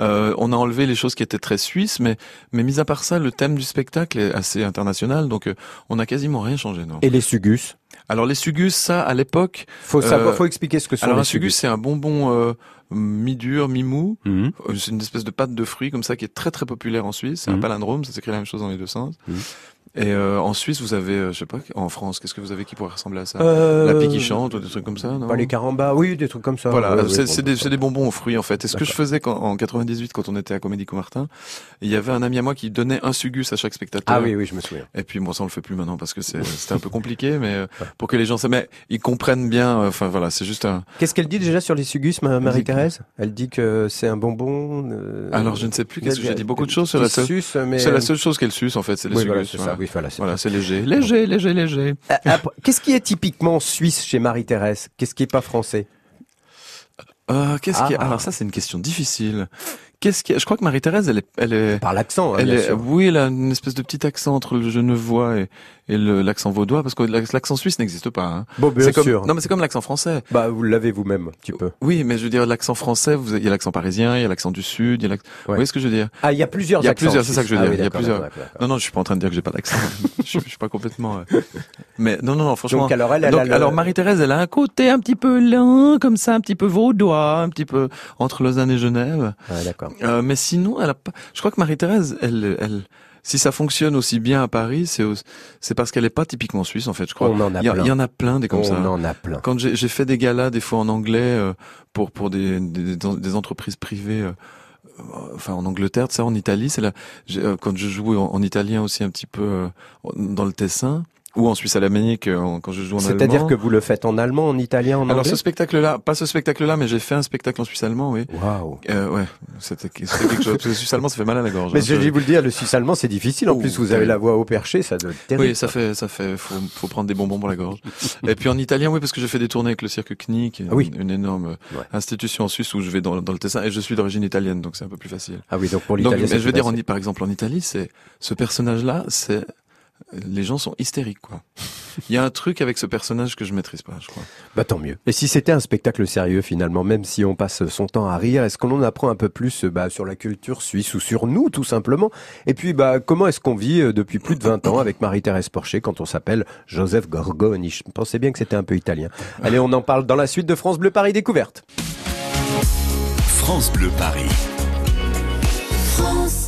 Euh, on a enlevé les choses qui étaient très suisses, mais mais mis à part ça, le thème du spectacle est assez international, donc euh, on a quasiment rien changé, non. Et les sugus? Alors les sugus, ça à l'époque. Faut savoir, Euh, faut expliquer ce que sont Alors les un sugus, c'est un bonbon euh, mi-dur, mi-mou. Mhm. Euh, C'est une espèce de pâte de fruits comme ça qui est très très populaire en Suisse. C'est un Mhm. palindrome, ça s'écrit la même chose dans les deux sens. Mhm. Et euh, en Suisse, vous avez, euh, je sais pas, en France, qu'est-ce que vous avez qui pourrait ressembler à ça? Euh, La pie qui chante ou des trucs comme ça, non? Pas les carambas, oui, des trucs comme ça. Voilà, Ouais, c'est ouais, bon, des, c'est des bonbons aux fruits en fait. Et ce que je faisais quand, en 98 quand on était à Comédie Comartin, il y avait un ami à moi qui donnait un sugus à chaque spectateur. Ah oui, oui, je me souviens. Et puis moi ça on le fait plus maintenant parce que c'est- *laughs* c'était un peu compliqué, mais pour que les gens, mais ils comprennent bien. Enfin voilà, c'est juste un. Qu'est-ce qu'elle dit déjà sur les sugus, ma- Elle dit que c'est un bonbon. euh, Alors je ne sais plus qu'est-ce que j'ai dit? Beaucoup de choses. C'est la seule. suce, mais C'est la seule chose qu'elle suce en fait, c'est les Oui, voilà, c'est ça. Oui, voilà, c'est Voilà, léger, léger, léger, léger. Euh, Qu'est-ce qui est typiquement suisse chez Marie-Thérèse? Qu'est-ce qui est pas français? Euh, qu'est-ce qui. Ah. Alors ça c'est une question difficile. Qu'est-ce qui est... Je crois que Marie-Thérèse, elle est, elle est, Par l'accent, hein, elle bien est, sûr. oui, elle a une espèce de petit accent entre le genevois et, et le- l'accent vaudois, parce que l'accent suisse n'existe pas. Hein. Bon, bien comme, sûr. non mais c'est comme l'accent français. Bah, vous l'avez vous-même, un petit peu. Oui, mais je veux dire l'accent français, vous, il y a l'accent parisien, il y a l'accent du sud, il y a l'accent... Vous voyez ce que je veux dire? Ah, il y a plusieurs Il y a plusieurs, c'est ça que je veux dire. Ah oui, il y a plusieurs. Non, non, je suis pas en train de dire que j'ai pas d'accent. *laughs* je, suis- je suis pas complètement. euh, Mais non, non, non, franchement. Donc, alors, elle, elle Donc, a le- alors Marie-Thérèse, elle a un côté un petit peu lent, comme ça, un petit peu vaudois, un petit peu entre Lausanne et Genève. D'accord. Euh, mais sinon, elle a pas. Je crois que Marie-Thérèse, elle, elle, si ça fonctionne aussi bien à Paris, c'est au- c'est parce qu'elle est pas typiquement suisse en fait. Je crois. On en a il, y plein. il y en a plein des comme On ça. en a plein. Quand j'ai fait des galas des fois en anglais euh, pour pour des, des, des entreprises privées. euh, euh, Enfin, en Angleterre, ça, en Italie, c'est là. euh, Quand je joue en, en italien aussi un petit peu euh, dans le Tessin, ou en Suisse alémanique euh, quand je joue en allemand. C'est-à-dire que vous le faites en allemand, en italien, en Alors anglais ce spectacle-là, pas ce spectacle-là, mais j'ai fait un spectacle en suisse allemand, oui. Waouh. Euh, ouais, c'était quelque chose. Parce que le suisse allemand, ça fait mal à la gorge. Mais hein, je vais vous le dire, le suisse allemand, c'est difficile. En Oh, plus, vous avez la voix au perché, ça doit être terrible. Oui, ça fait, ça fait, faut, faut prendre des bonbons pour la gorge. *laughs* Et puis en italien, oui, parce que j'ai fait des tournées avec le cirque CNI, qui est oui. une, énorme euh, institution en Suisse où je vais dans, le Tessin, et je suis d'origine italienne, donc c'est un peu plus facile. Ah oui, donc pour Donc, l'italien, je veux dire, en, facile. par exemple, en Italie, c'est ce personnage-là, c'est les gens sont hystériques, quoi. Il y a un truc avec ce personnage que je maîtrise pas, je crois. Bah tant mieux. Et si c'était un spectacle sérieux finalement, même si on passe son temps à rire, est-ce qu'on en apprend un peu plus euh, bah, sur la culture suisse ou sur nous tout simplement? Et puis bah comment est-ce qu'on vit euh, depuis plus de 20 ans avec Marie-Thérèse Porcher quand on s'appelle Joseph Gorgoni? Je pensais bien que c'était un peu italien. Allez, on en parle dans la suite de France Bleu Paris Découverte. France Bleu Paris. France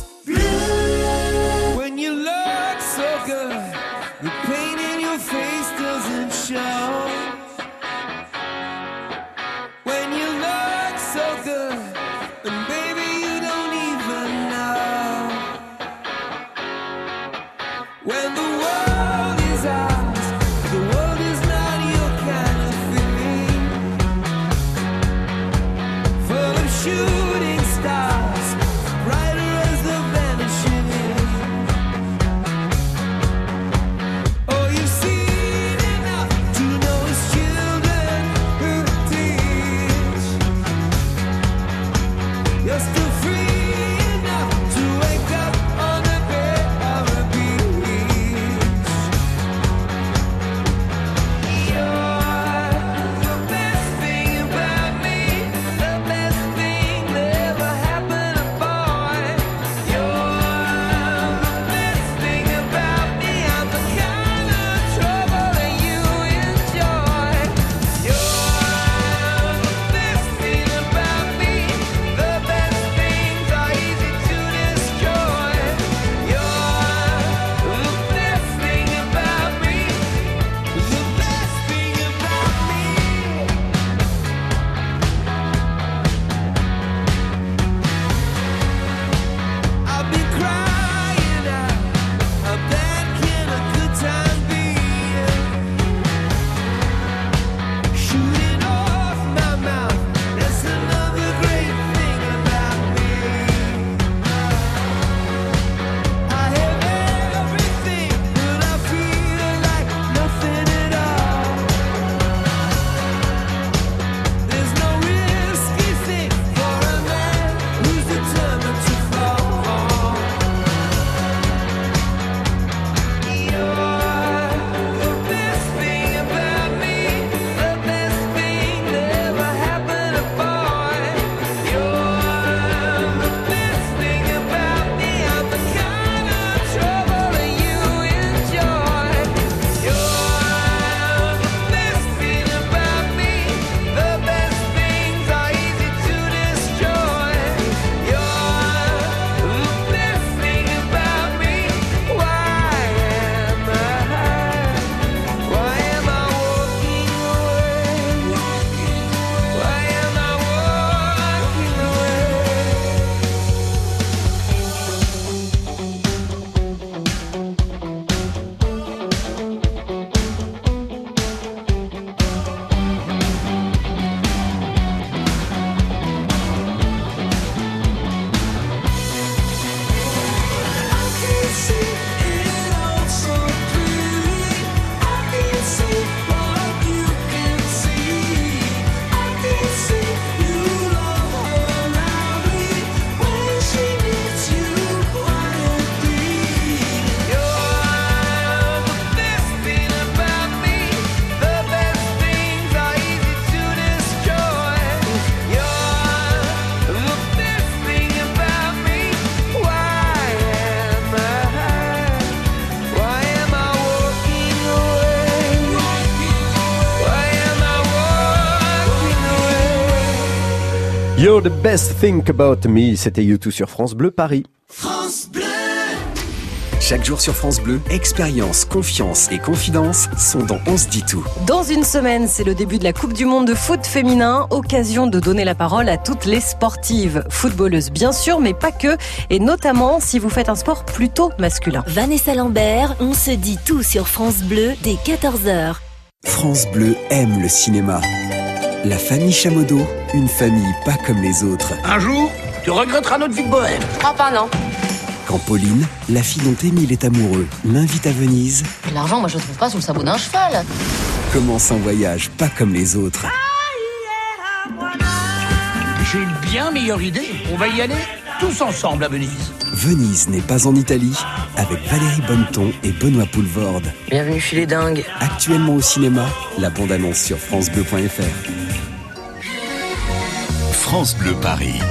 You're the best thing about me. C'était YouTube sur France Bleu Paris. France Bleu. Chaque jour sur France Bleu, expérience, confiance et confidence sont dans On se dit tout. Dans une semaine, c'est le début de la Coupe du Monde de foot féminin, occasion de donner la parole à toutes les sportives, footballeuses bien sûr, mais pas que, et notamment si vous faites un sport plutôt masculin. Vanessa Lambert, on se dit tout sur France Bleu dès 14h. France Bleu aime le cinéma. La famille Chamodo, une famille pas comme les autres. Un jour, tu regretteras notre vie de bohème. Ah pas non. Quand Pauline, la fille dont Émile est amoureux, l'invite à Venise, L'argent, moi je le trouve pas sous le sabot d'un cheval. commence un voyage pas comme les autres. J'ai une bien meilleure idée. On va y aller tous ensemble à Venise. Venise n'est pas en Italie, avec Valérie Bonneton et Benoît Poulvorde. Bienvenue chez les dingues. Actuellement au cinéma, la bande-annonce sur francebleu.fr. France Bleu Paris.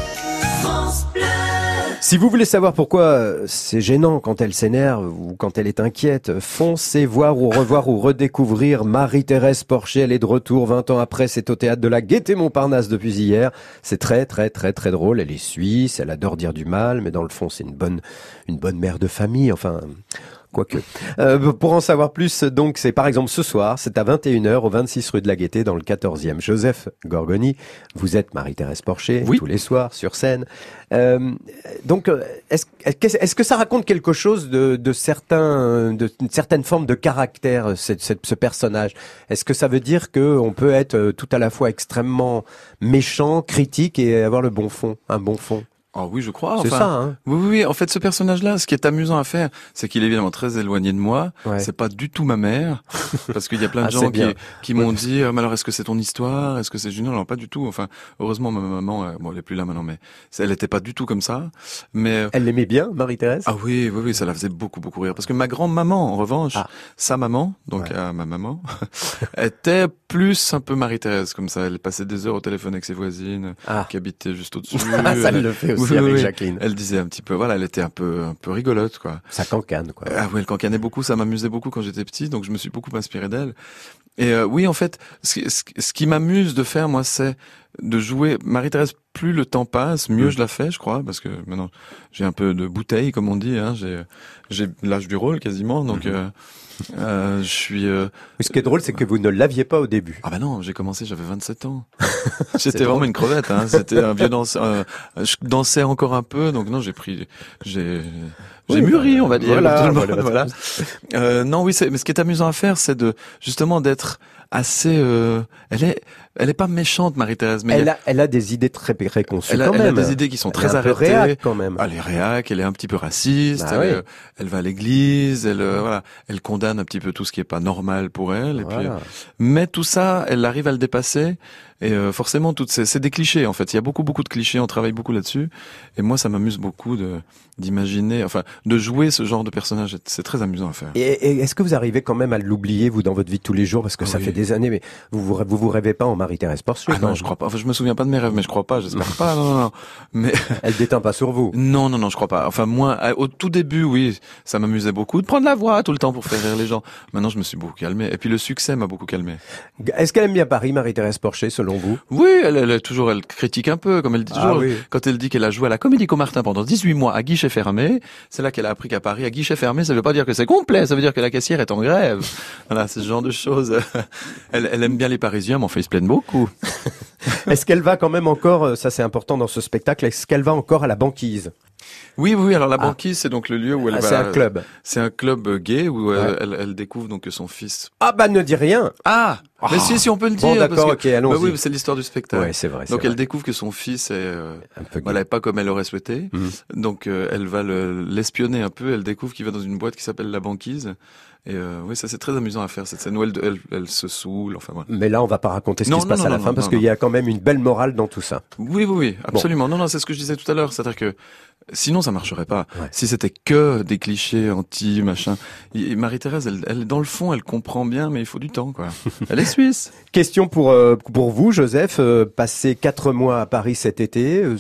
Si vous voulez savoir pourquoi euh, c'est gênant quand elle s'énerve ou quand elle est inquiète, foncez voir ou revoir ou redécouvrir Marie-Thérèse Porcher. Elle est de retour 20 ans après. C'est au théâtre de la Gaîté Montparnasse depuis hier. C'est très, très, très, très drôle. Elle est suisse. Elle adore dire du mal, mais dans le fond, c'est une bonne, une bonne mère de famille. Enfin, quoique. Euh, pour en savoir plus, donc, c'est par exemple ce soir, c'est à 21h au 26 rue de la Gaîté dans le 14e. Joseph Gorgoni, vous êtes Marie-Thérèse Porcher tous les soirs sur scène. Euh, donc, euh, est-ce que ça raconte quelque chose de, de certains, de, une certaine forme de caractère, cette- cette- ce personnage? Est-ce que ça veut dire que on peut être euh, tout à la fois extrêmement méchant, critique et avoir le bon fond, un bon fond? Ah oui, je crois. C'est enfin, ça, hein Oui, oui, oui. En fait, ce personnage-là, ce qui est amusant à faire, c'est qu'il est évidemment très éloigné de moi. Ouais. C'est pas du tout ma mère, *laughs* parce qu'il y a plein de Ah, c'est gens qui, m'ont dit, Ah, mais alors est-ce que c'est ton histoire? Est-ce que c'est Junior Alors pas du tout. Enfin, heureusement, ma maman, euh, bon, elle est plus là maintenant, mais c'est- elle était pas du tout comme ça. Mais Elle l'aimait bien, Marie-Thérèse? Ah oui, oui, oui, ça la faisait beaucoup, beaucoup rire. Parce que ma grand-maman, en revanche, Ah. sa maman, donc euh, ma maman, *laughs* était plus un peu Marie-Thérèse, comme ça. Elle passait des heures au téléphone avec ses voisines, Ah. qui habitaient juste au-dessus. *laughs* Ah, ça, Elle- le fait aussi Oui, oui, avec oui. Jacqueline. Elle disait un petit peu, voilà, elle était un peu, un peu rigolote, quoi. Ça cancane, quoi. Ah oui, elle cancanait beaucoup, ça m'amusait beaucoup quand j'étais petit, donc je me suis beaucoup inspiré d'elle. Et euh, oui, en fait, ce, qui- ce qui- ce qui m'amuse de faire, moi, c'est de jouer. Marie-Thérèse, plus le temps passe, mieux Mm. je la fais, je crois, parce que maintenant j'ai un peu de bouteille, comme on dit. Hein, j'ai j'ai l'âge du rôle quasiment, donc euh, euh, je suis. euh, Ce qui est drôle, c'est que vous ne l'aviez pas au début. ah bah non, j'ai commencé, j'avais 27 ans. *laughs* J'étais vraiment une crevette. Hein. C'était un vieux danseur. euh, je dansais encore un peu, donc non, j'ai pris, j'ai, j'ai Oui, mûri, on va dire. voilà, voilà. Euh, non, oui, mais ce qui est amusant à faire, c'est de justement d'être assez. euh, elle est, elle est pas méchante, Marie-Thérèse, mais Elle a, elle a des idées très elle a, quand elle a même. des idées qui sont Elle très arrêtées. réac, quand même. Elle est réac, elle est un petit peu raciste. Bah elle, oui. est- elle va à l'église, elle euh, voilà, elle condamne un petit peu tout ce qui est pas normal pour elle. Et puis, Voilà. euh, mais tout ça, elle arrive à le dépasser. Et euh, forcément, toutes ces, c'est des clichés en fait. Il y a beaucoup beaucoup de clichés. On travaille beaucoup là-dessus. Et moi, ça m'amuse beaucoup de d'imaginer, enfin, de jouer ce genre de personnage. C'est très amusant à faire. Et, et est-ce que vous arrivez quand même à l'oublier, vous, dans votre vie de tous les jours? Parce que ça Oui. fait des années, mais vous vous, vous, vous rêvez pas en Marie-Thérèse Porcher Ah non, je crois pas. Enfin, je me souviens pas de mes rêves, mais je crois pas. J'espère pas. Non, non, non. Mais *laughs* Elle déteint pas sur vous. non, non, non, je crois pas. Enfin, moi, au tout début, oui, ça m'amusait beaucoup de prendre la voix tout le temps pour faire rire les gens. Maintenant, je me suis beaucoup calmé. Et puis le succès m'a beaucoup calmé. Est-ce qu'elle aime bien Paris, Marie-Thérèse Porcher, selon vous Oui, elle, toujours, elle critique un peu, comme elle dit Ah toujours. oui. Quand elle dit qu'elle a joué à la Comédie Comartin pendant 18 mois à guichet fermé, c'est là qu'elle a appris qu'à Paris, à guichet fermé, ça veut pas dire que c'est complet, ça veut dire que la caissière est en grève. *laughs* voilà, ce genre de choses. elle, elle aime bien les Parisiens, mais enfin, ils se plaignent beaucoup. Est-ce qu'elle va quand même encore, euh, ça c'est important dans ce spectacle, est-ce qu'elle va encore à la banquise? Oui, oui, alors la Ah. banquise, c'est donc le lieu où elle Ah, va. C'est un club. C'est un club gay où euh, Ouais. elle, elle découvre donc que son fils. Ah bah ne dis rien Ah, mais si, si on peut le dire. Bon d'accord, ok, allons-y. Bah oui, c'est l'histoire du spectacle. Ouais, c'est vrai. Donc vrai. elle découvre que son fils est euh, un peu voilà, pas comme elle aurait souhaité. Mhm. Donc euh, elle va le- l'espionner un peu. Elle découvre qu'il va dans une boîte qui s'appelle la banquise. Et euh, oui, ça c'est très amusant à faire cette scène où elle, elle, elle se saoule. Enfin voilà. Mais là, on va pas raconter ce Non, qui se passe non, à la fin, parce qu'il y a quand même une belle morale dans tout ça. Oui, oui, oui, absolument. Non, non, c'est ce que je disais tout à l'heure. C'est-à-dire que sinon ça marcherait pas. Si c'était que des clichés anti machin. Et Marie-Thérèse, elle, elle, dans le fond, elle comprend bien, mais il faut du temps, quoi. *laughs* Elle est suisse. Question pour euh, pour vous, Joseph. Euh, passer quatre mois à Paris cet été, euh,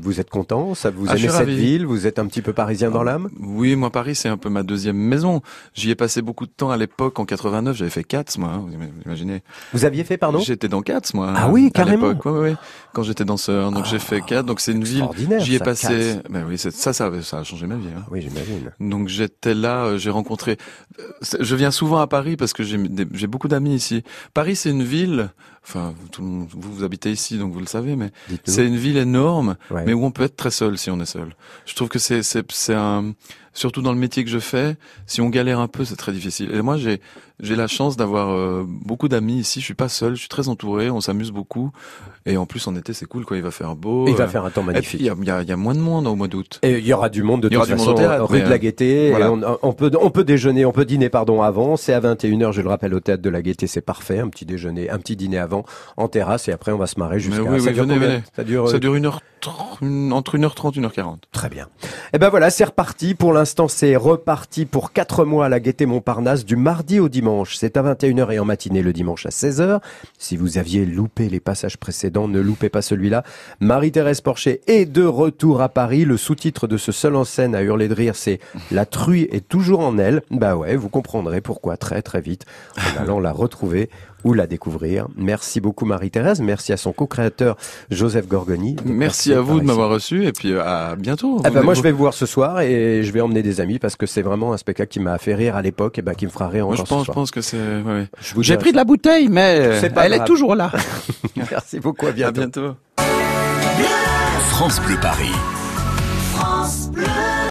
Vous êtes content? Ça vous Ah, aimez cette ville? Vous êtes un petit peu parisien dans l'âme? Oui, moi Paris c'est un peu ma deuxième maison. J'y ai passé beaucoup de temps à l'époque en 89. J'avais fait Cats, moi. hein, vous imaginez Vous aviez fait, pardon? J'étais dans Cats, moi. Ah oui, à carrément. l'époque. Ouais, ouais, ouais. Quand j'étais danseur, donc j'ai fait Cats. Donc c'est une ville. J'y ai ça, passé. Ben oui, ça, ça, ça a changé ma vie. hein. Oui, j'imagine. Donc j'étais là, euh, j'ai rencontré. euh, Je viens souvent à Paris parce que j'ai beaucoup d'amis ici. Paris, c'est une ville. Enfin, tout le monde- vous, vous habitez ici, donc vous le savez, mais c'est une ville énorme, Ouais. mais où on peut être très seul si on est seul. Je trouve que c'est c'est c'est un surtout dans le métier que je fais, si on galère un peu, c'est très difficile. Et moi, j'ai j'ai la chance d'avoir euh, beaucoup d'amis ici. Je suis pas seul, je suis très entouré, on s'amuse beaucoup. Et en plus, en été, c'est cool, quoi. Il va faire beau. Il va euh, faire un temps magnifique. il y y y a moins de monde au mois d'août. Et il y aura du monde de y toute façon théâtre, rue de la euh, Gaîté. voilà. Et on, on peut on peut déjeuner, on peut dîner pardon avant. C'est à 21h, je le rappelle au théâtre de la Gaîté, c'est parfait. Un petit déjeuner, un petit dîner avant en terrasse et après on va se marrer jusqu'à. oui, ça oui, dure venez, combien venez. Ça dure. Ça euh, dure une heure, trente- une- entre 1h30 et 1h40. Très bien. Et ben voilà, c'est reparti. Pour l'instant, c'est reparti pour quatre mois à la Gaîté Montparnasse du mardi au dimanche. C'est à 21h et en matinée le dimanche à 16h. Si vous aviez loupé les passages précédents, ne loupez pas celui-là. Marie-Thérèse Porcher est de retour à Paris. Le sous-titre de ce seul en scène à hurler de rire, c'est La truie est toujours en elle. Bah ouais, vous comprendrez pourquoi très très vite en *laughs* allant la retrouver ou la découvrir. Merci beaucoup Marie-Thérèse. Merci à son co-créateur Joseph Gorgoni. Merci à vous de m'avoir reçu et puis euh, à bientôt. Ah bah Vous- moi je vais vous voir ce soir et je vais emmener des amis parce que c'est vraiment un spectacle qui m'a fait rire à l'époque et bah, qui me fera rire Moi, encore je pense, ce je soir. pense que c'est. ouais, J'ai pris de la bouteille, mais pas elle grave. est toujours là. *laughs* *laughs* Merci beaucoup, à bientôt. À bientôt. France Bleu Paris.